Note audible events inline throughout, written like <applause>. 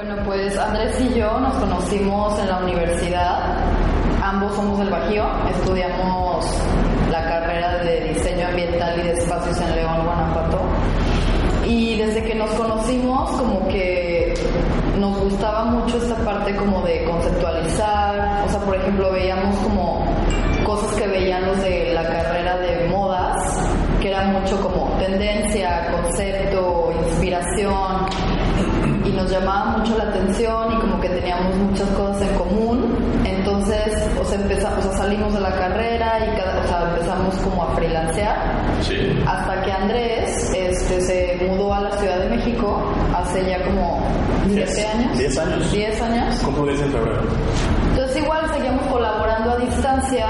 Bueno, pues Andrés y yo nos conocimos en la universidad. Ambos somos del Bajío, estudiamos la carrera de diseño ambiental y de espacios en León, Guanajuato. Y desde que nos conocimos, como que nos gustaba mucho esta parte como de conceptualizar. O sea, por ejemplo, veíamos como cosas que veían los de la carrera de modas, que era mucho como tendencia, concepto, inspiración y nos llamaba mucho la atención y como que teníamos muchas cosas en común. Entonces, o sea, empezamos, o sea, salimos de la carrera y cada, o sea, empezamos como a freelancear. Sí. Hasta que Andrés este, se mudó a la Ciudad de México hace ya como 7 años. 10 años. 10 años. Cumplo 10 en febrero. Entonces igual seguíamos colaborando a distancia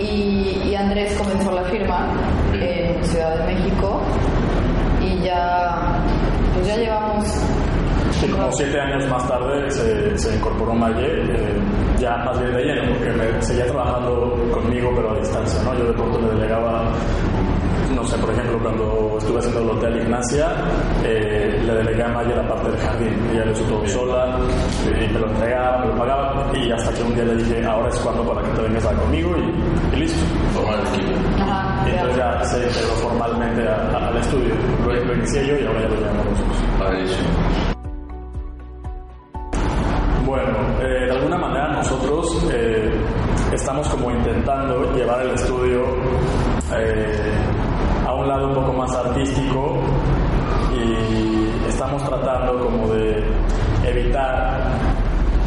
y, y Andrés comenzó la firma en Ciudad de México y ya, pues ya llevamos Sí, como 7 años más tarde se, se incorporó Maye, eh, ya más bien de lleno, porque me seguía trabajando conmigo, pero a distancia, ¿no? Yo de pronto le delegaba no sé, por ejemplo, cuando estuve haciendo el Hotel Ignacia, eh, le delegué a Maya la parte del jardín. Ella lo hizo todo sola, y me lo entregaba, me lo pagaba, y hasta que un día le dije, ahora es cuando para que te vengas a conmigo, y, y listo. Formar el equipo. Ajá, Y entonces ya se integró formalmente a- a- al estudio. Lo, lo inicié yo y ahora ya lo llevamos nosotros. Nosotros eh, estamos como intentando llevar el estudio eh, a un lado un poco más artístico y estamos tratando como de evitar,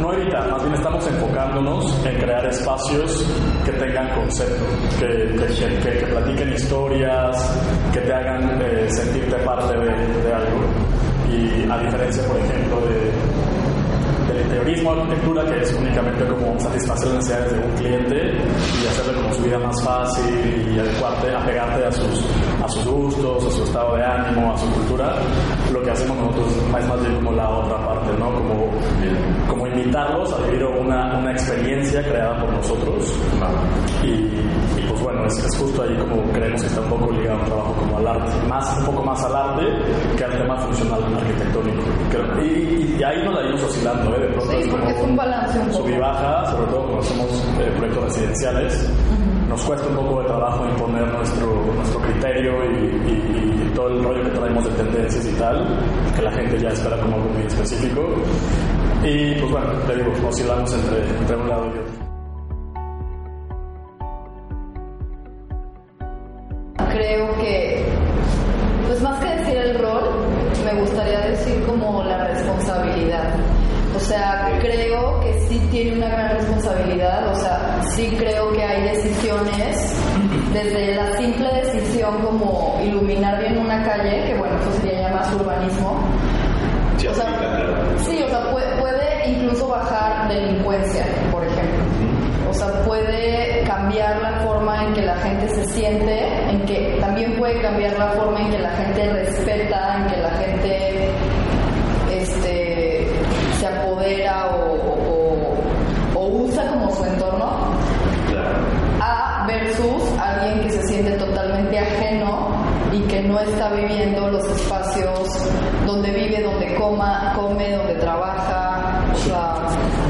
no evitar, más bien estamos enfocándonos en crear espacios que tengan concepto, que, que, que- que platiquen historias, que te hagan eh, sentirte parte de, de algo. Y a diferencia, por ejemplo, de, del interiorismo, arquitectura, que es únicamente como satisfacer las necesidades de un cliente y hacerle como su vida más fácil y adecuarte, apegarte a sus, a sus gustos, a su estado de ánimo, a su cultura, lo que hacemos nosotros es más bien como la otra parte, ¿no? Como, como invitarlos a vivir una, una experiencia creada por nosotros y, pues bueno, es, justo ahí como creemos que está un poco ligado un trabajo como al arte, más, un poco más al arte que al tema funcional arquitectónico. Y, y ahí nos la iremos oscilando, ¿eh? De Sí, es porque es un balance un poco. y baja, sobre todo cuando hacemos eh, proyectos residenciales. Nos cuesta un poco de trabajo imponer nuestro, nuestro criterio y, y- y todo el rollo que traemos de tendencias y tal, que la gente ya espera como algo muy específico. Y pues bueno, te digo, oscilamos entre, entre un lado y otro. Tiene una gran responsabilidad, o sea, sí creo que hay decisiones, desde la simple decisión como iluminar bien una calle, que bueno, eso sería ya más urbanismo, Sí, o sea, aplica, claro. sí, o sea, puede, puede incluso bajar delincuencia, por ejemplo. O sea, puede cambiar la forma en que la gente se siente, en que también puede cambiar la forma en que la gente respeta, en que la gente no está viviendo los espacios donde vive, donde coma, come, donde trabaja.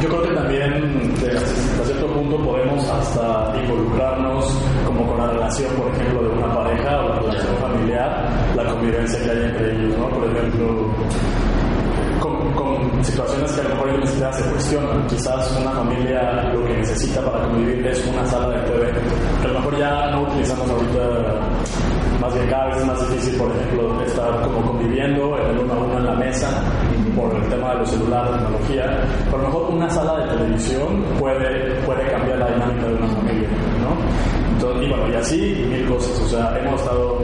Yo creo que también hasta cierto punto podemos hasta involucrarnos como con la relación, por ejemplo, de una pareja o la relación familiar, la convivencia que hay entre ellos, ¿no? Por ejemplo, con, con situaciones que a lo mejor ni siquiera se cuestionan. Quizás una familia lo que necesita para convivir es una sala de TV, a lo mejor ya no utilizamos ahorita, más bien cada vez es más difícil, por ejemplo, estar como conviviendo en el uno a uno en la mesa, por el tema de los celulares, tecnología, pero a lo mejor una sala de televisión puede, puede cambiar la dinámica de una familia, ¿no? Entonces, y bueno, y así mil cosas, o sea, hemos estado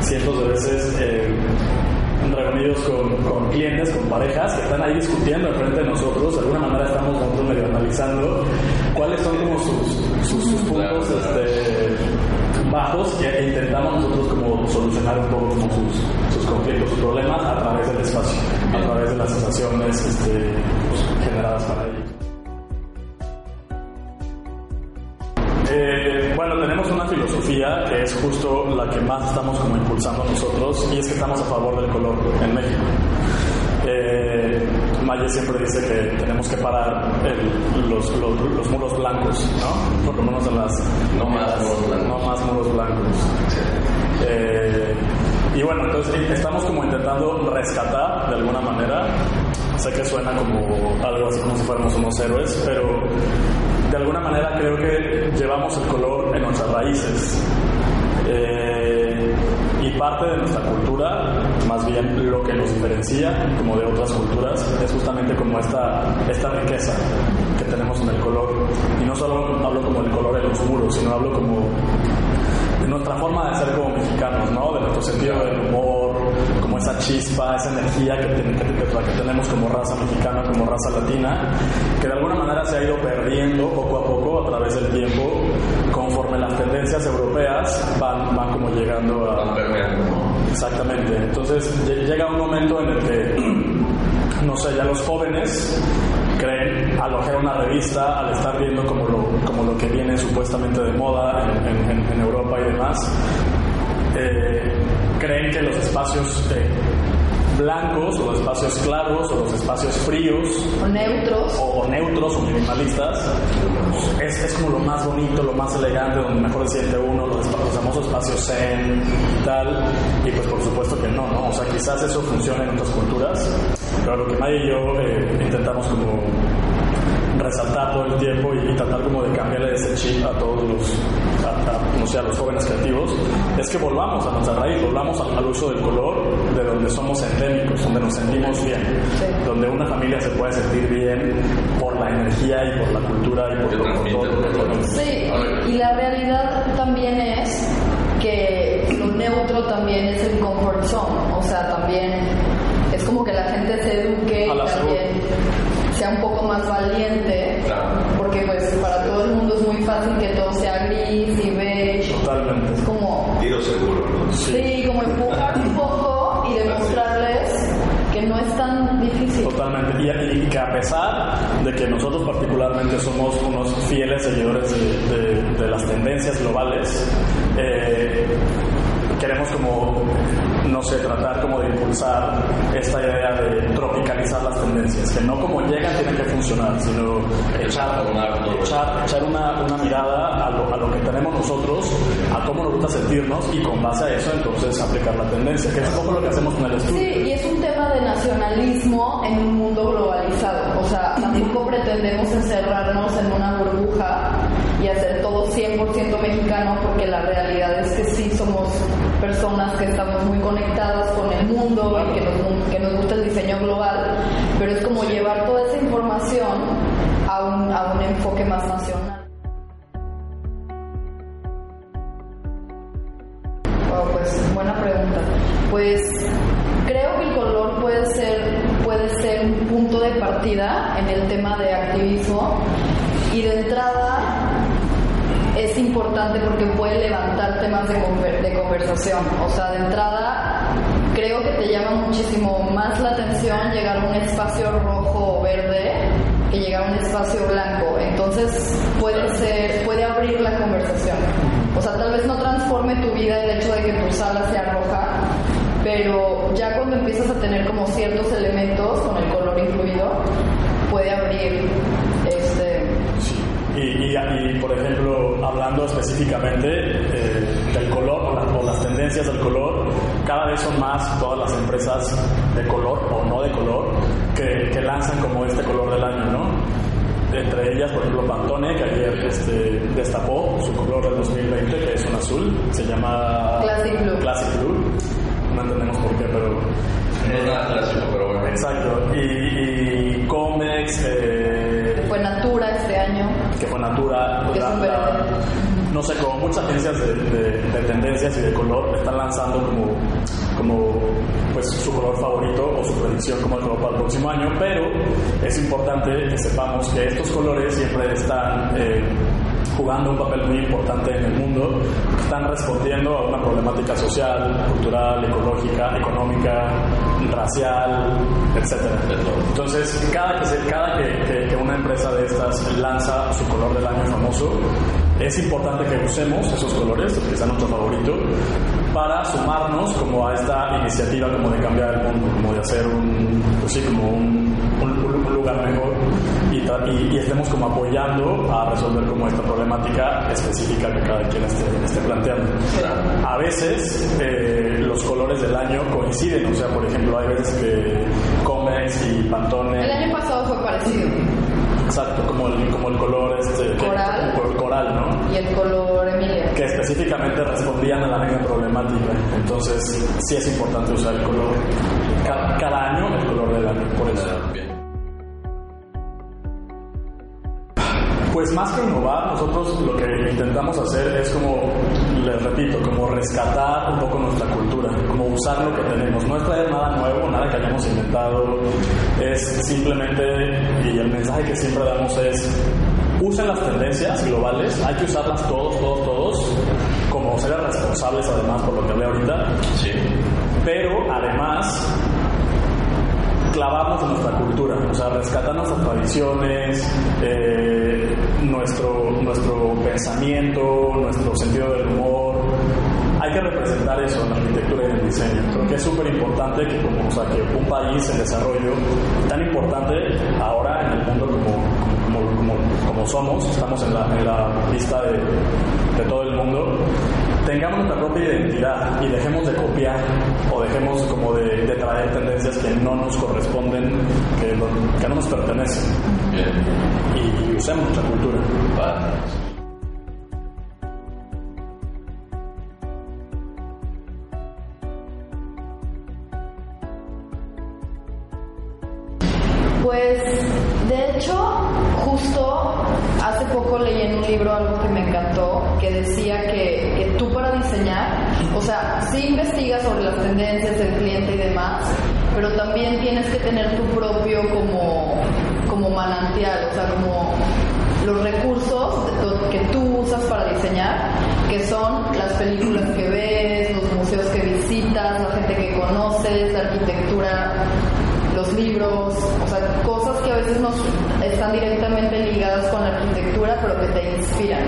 cientos de veces eh, reunidos con, con, clientes, con parejas que están ahí discutiendo frente de nosotros, de alguna manera estamos nosotros medio analizando cuáles son como sus, sus, sus puntos este, bajos que intentamos nosotros como solucionar un poco como sus, sus conflictos, sus problemas a través del espacio, a través de las sensaciones este, pues, generadas para ellos. Eh, bueno, tenemos una filosofía que es justo la que más estamos como impulsando nosotros y es que estamos a favor del color en México. Eh, Maye siempre dice que tenemos que parar el, los, los, los, muros blancos, ¿no? Por lo menos en las... No más muros blancos. No más muros blancos. Eh, y bueno, entonces estamos como intentando rescatar de alguna manera. Sé que suena como algo así como si fuéramos unos héroes, pero de alguna manera creo que llevamos el color en nuestras raíces. Eh, y parte de nuestra cultura, más bien lo que nos diferencia como de otras culturas, es justamente como esta, esta riqueza que tenemos en el color. Y no solo hablo como el color en los muros, sino hablo como de nuestra forma de ser como mexicanos, ¿no? De nuestro sentido del humor, como esa chispa, esa energía que, que, que, que, tenemos como raza mexicana, como raza latina, que de alguna manera se ha ido perdiendo poco a poco a través del tiempo, conforme las tendencias europeas van, van como llegando a... Exactamente. Entonces llega un momento en el que, <clears throat> no sé, ya los jóvenes creen al ojear una revista, al estar viendo como lo, como lo que viene supuestamente de moda en, en, en Europa y demás, eh, creen que los espacios eh, blancos o los espacios claros o los espacios fríos o neutros o, o neutros o minimalistas es, es, como lo más bonito, lo más elegante, donde mejor se siente uno, los, los famosos espacios zen y tal, y pues por supuesto que no, ¿no? O sea, quizás eso funcione en otras culturas, pero lo que Maya y yo eh, intentamos como resaltar todo el tiempo y, y, tratar como de cambiarle ese chip a todos los, a, a, no sé, a los jóvenes creativos, es que volvamos a nuestra raíz, volvamos al, al, uso del color de donde somos endémicos, donde nos sentimos bien, sí. donde una familia se puede sentir bien por la energía y por la cultura y por, todo, todo lo que tenemos. Sí, y la realidad también es que lo neutro también es el comfort zone, o sea, también es como que la gente se eduque y también sea un poco más valiente, Sí, sí como empujar un poco y demostrarles que no es tan difícil. Totalmente. Y, y, que a pesar de que nosotros particularmente somos unos fieles seguidores de, de, de las tendencias globales, eh, queremos como no sé, tratar como de impulsar esta idea de tropicalizar las tendencias, que no como llegan tienen que funcionar, sino echar, echar, echar una, una, mirada a lo, a lo, que tenemos nosotros, a cómo nos gusta sentirnos y con base a eso entonces aplicar la tendencia, que es un poco lo que hacemos con el estudio. Sí, y es un tema de nacionalismo en un mundo globalizado, o sea, tampoco pretendemos encerrarnos en una burbuja y hacer todo 100% mexicano porque la realidad es que sí somos personas que estamos muy conectadas con el mundo y que nos, que nos gusta el diseño global, pero es como llevar toda esa información a un, a un enfoque más nacional. Wow, pues buena pregunta. Pues creo que el color puede ser, puede ser un punto de partida en el tema de activismo y de entrada es importante porque puede levantar temas de, de, conversación. O sea, de entrada, creo que te llama muchísimo más la atención llegar a un espacio rojo o verde que llegar a un espacio blanco. Entonces, puede ser, puede abrir la conversación. O sea, tal vez no transforme tu vida el hecho de que tu sala sea roja, pero ya cuando empiezas a tener como ciertos elementos con el color incluido, puede abrir este y, y, y, por ejemplo, hablando específicamente eh, del color o, la, o, las tendencias del color, cada vez son más todas las empresas de color o no de color que, que lanzan como este color del año, ¿no? Entre ellas, por ejemplo, Pantone, que ayer este, destapó su color del 2020, que es un azul, se llama Classic Blue. Classic Blue no entendemos por qué, pero... No es nada clásico, pero bueno. Exacto. Y, y Comex, eh, Fue Natura. Que fue Natura, la- la- no sé, como muchas agencias de, de- de tendencias y de color están lanzando como, como pues, su color favorito o su predicción como el color para el próximo año, pero es importante que sepamos que estos colores siempre están eh, jugando un papel muy importante en el mundo, están respondiendo a una problemática social, cultural, ecológica, económica, racial, etcétera. Entonces, cada que, cada que, una empresa de estas lanza su color del año famoso, es importante que usemos esos colores, que sea nuestro favorito, para sumarnos como a esta iniciativa como de cambiar el mundo, como de hacer un, pues sí, como un lugar mejor y, y- estemos como apoyando a resolver como esta problemática específica que cada quien esté, esté planteando. A veces eh, los colores del año coinciden, o sea, por ejemplo, hay veces que Comex y Pantone El año pasado fue parecido. Exacto, como el, como el color este, que- Coral. como el coral, ¿no? Y el color Emilia. Que específicamente respondían a la misma problemática. Entonces, sí es importante usar el color. Ca- Cada, año el color del año, por eso. Pues más que innovar, nosotros lo que intentamos hacer es como, les repito, como rescatar un poco nuestra cultura, como usar lo que tenemos. No es traer nada nuevo, nada que hayamos inventado, es simplemente, y el mensaje que siempre damos es, usen las tendencias globales, hay que usarlas todos, todos, todos, como seres responsables además por lo que hablé ahorita, Sí. pero además clavarnos en nuestra cultura, o sea, rescatar nuestras tradiciones, eh, nuestro, nuestro pensamiento, nuestro sentido del humor. Hay que representar eso en la arquitectura y en el diseño. Creo que es súper importante que, o sea, un país en desarrollo, tan importante ahora en el mundo como, como somos, estamos en la, en la lista de, de todo el mundo, tengamos nuestra propia identidad y dejemos de copiar o dejemos como de, de traer tendencias que no nos corresponden, que no, que no nos pertenecen Bien. y, usemos nuestra cultura. Vale. Pues, de hecho, justo hace poco leí en un libro algo que me encantó, que decía que, que tú para diseñar, o sea, sí investigas sobre las tendencias del cliente y demás, pero también tienes que tener tu propio como, como manantial, o sea, como los recursos que tú usas para diseñar, que son las películas que ves, los museos que visitas, la gente que conoces, la arquitectura libros, o sea, cosas que a veces nos están directamente ligadas con la arquitectura, pero que te inspiran.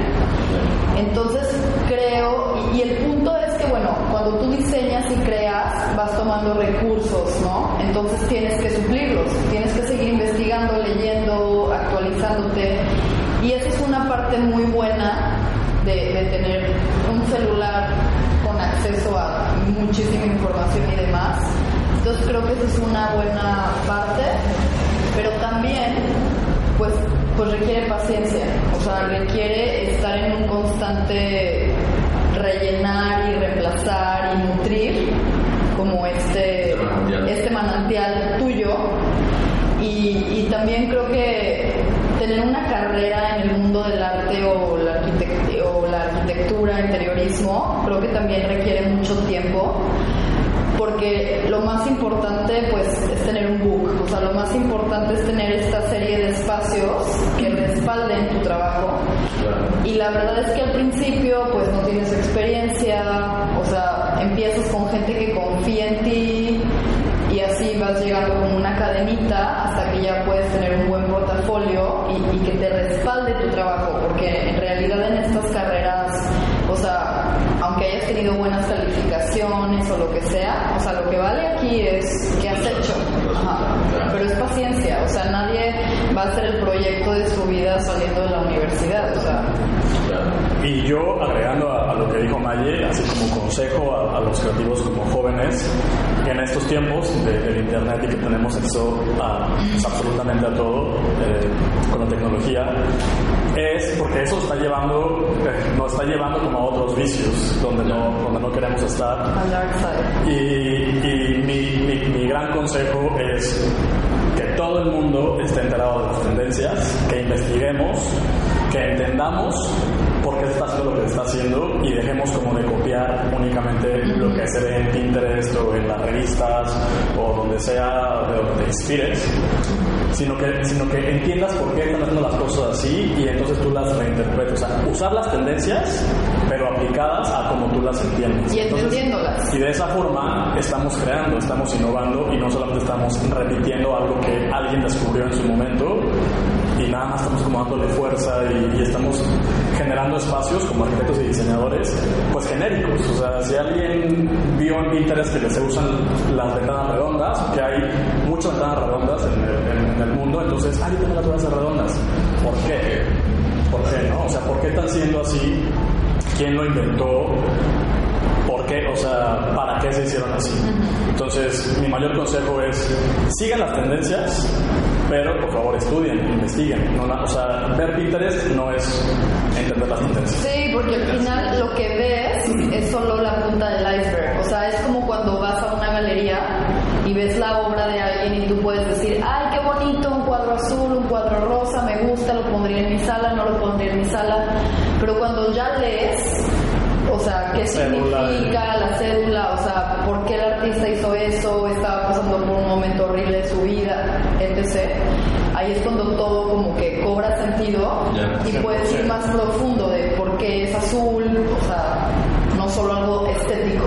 Entonces creo, y, el punto es que, bueno, cuando tú diseñas y creas, vas tomando recursos, ¿no? Entonces tienes que suplirlos, tienes que seguir investigando, leyendo, actualizándote. Y esa es una parte muy buena de tener un celular con acceso a muchísima información y demás. Entonces creo que esa es una buena parte, pero también pues, pues requiere paciencia, o sea, requiere estar en un constante rellenar y reemplazar y nutrir como este, Este manantial. este manantial tuyo. Y, y también creo que tener una carrera en el mundo del arte o la, arquitect- o la arquitectura, interiorismo, creo que también requiere mucho tiempo porque lo más importante pues es tener un book, o sea, lo más importante es tener esta serie de espacios que respalden tu trabajo. Y la verdad es que al principio pues no tienes experiencia, o sea, empiezas con gente que confía en ti y así vas llegando como una cadenita hasta que ya puedes tener un buen portafolio y, y que te respalde tu trabajo, porque en realidad en estas carreras, o sea, aunque hayas tenido buenas calificaciones o lo que sea, o sea, lo que vale aquí es qué has hecho. Pero es paciencia, o sea, nadie va a hacer el proyecto de su vida saliendo de la universidad, o sea, Y yo, agregando a, lo que dijo Maye, así como consejo a, los creativos como jóvenes, en estos tiempos del Internet y que tenemos acceso a, pues, absolutamente a todo eh, con la tecnología, es porque eso está llevando, eh, nos está llevando como a otros vicios donde no, donde no queremos estar. Y, y mi, mi gran consejo es que todo el mundo esté enterado de las tendencias, que investiguemos, que entendamos por qué está haciendo lo que está haciendo y dejemos como de copiar únicamente lo que se ve en Pinterest o en las revistas o donde sea de donde te inspires, sino que, sino que entiendas por qué están haciendo las cosas así y entonces tú las reinterpretes. O sea, usar las tendencias, pero aplicadas a como tú las entiendes. Y entendiéndolas. y de esa forma estamos creando, estamos innovando y no solamente estamos repitiendo algo que alguien descubrió en su momento y nada más estamos como dándole fuerza y, estamos generando espacios como arquitectos y diseñadores pues genéricos. O sea, si alguien vio en Pinterest que se usan las ventanas redondas, que hay muchas ventanas redondas en el, mundo, entonces, ah, yo tengo las ventanas redondas. ¿Por qué? ¿Por qué no? O sea, ¿por qué están siendo así? ¿Quién lo inventó? ¿Por qué? O sea, ¿para qué se hicieron así? Entonces, mi mayor consejo es, sigan las tendencias, pero por favor estudien, investiguen. No, o sea, ver Pinterest no es entender las tendencias. Sí, porque al final lo que ves es solo la punta del iceberg. O sea, es como cuando vas a una galería y ves la obra de alguien y tú puedes decir, ay, qué bonito, un cuadro azul, un cuadro rosa, me gusta, lo pondría en mi sala, no lo pondría en mi sala. Pero cuando ya lees o sea, qué significa la cédula, o sea, por qué el artista hizo eso, estaba pasando por un momento horrible de su vida, etc. Ahí es cuando todo como que cobra sentido y puedes ir más profundo de por qué es azul, o sea, no solo algo estético.